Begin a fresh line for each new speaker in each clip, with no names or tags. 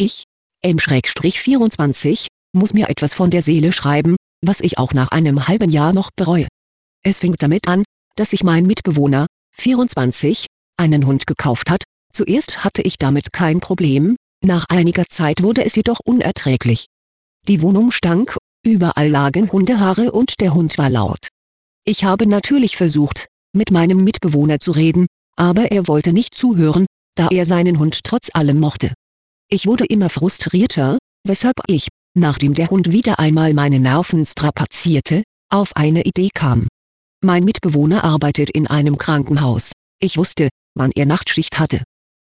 Ich, M-24, muss mir etwas von der Seele schreiben, was ich auch nach einem halben Jahr noch bereue. Es fing damit an, dass sich mein Mitbewohner, 24, einen Hund gekauft hat, zuerst hatte ich damit kein Problem, nach einiger Zeit wurde es jedoch unerträglich. Die Wohnung stank, überall lagen Hundehaare und der Hund war laut. Ich habe natürlich versucht, mit meinem Mitbewohner zu reden, aber er wollte nicht zuhören, da er seinen Hund trotz allem mochte. Ich wurde immer frustrierter, weshalb ich, nachdem der Hund wieder einmal meine Nerven strapazierte, auf eine Idee kam. Mein Mitbewohner arbeitet in einem Krankenhaus. Ich wusste, wann er Nachtschicht hatte.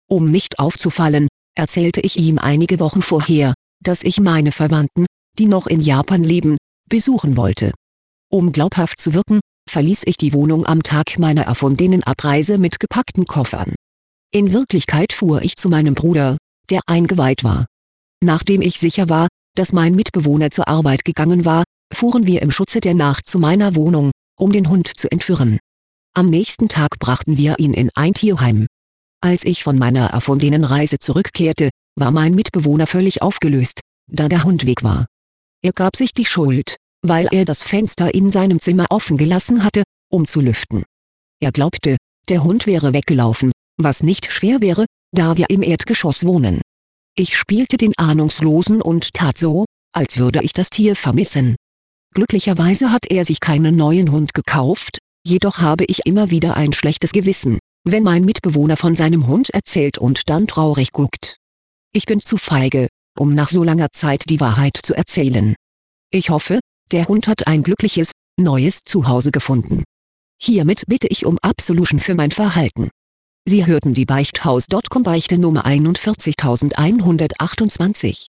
Um nicht aufzufallen, erzählte ich ihm einige Wochen vorher, dass ich meine Verwandten, die noch in Japan leben, besuchen wollte. Um glaubhaft zu wirken, verließ ich die Wohnung am Tag meiner erfundenen Abreise mit gepackten Koffern. In Wirklichkeit fuhr ich zu meinem Bruder, der eingeweiht war. Nachdem ich sicher war, dass mein Mitbewohner zur Arbeit gegangen war, fuhren wir im Schutze der Nacht zu meiner Wohnung, um den Hund zu entführen. Am nächsten Tag brachten wir ihn in ein Tierheim. Als ich von meiner erfundenen Reise zurückkehrte, war mein Mitbewohner völlig aufgelöst, da der Hund weg war. Er gab sich die Schuld, weil er das Fenster in seinem Zimmer offen gelassen hatte, um zu lüften. Er glaubte, der Hund wäre weggelaufen, was nicht schwer wäre, da wir im Erdgeschoss wohnen. Ich spielte den Ahnungslosen und tat so, als würde ich das Tier vermissen. Glücklicherweise hat er sich keinen neuen Hund gekauft, jedoch habe ich immer wieder ein schlechtes Gewissen, wenn mein Mitbewohner von seinem Hund erzählt und dann traurig guckt. Ich bin zu feige, um nach so langer Zeit die Wahrheit zu erzählen. Ich hoffe, der Hund hat ein glückliches, neues Zuhause gefunden. Hiermit bitte ich um Absolution für mein Verhalten. Sie hörten die Beichthaus.com Beichte Nummer 41128.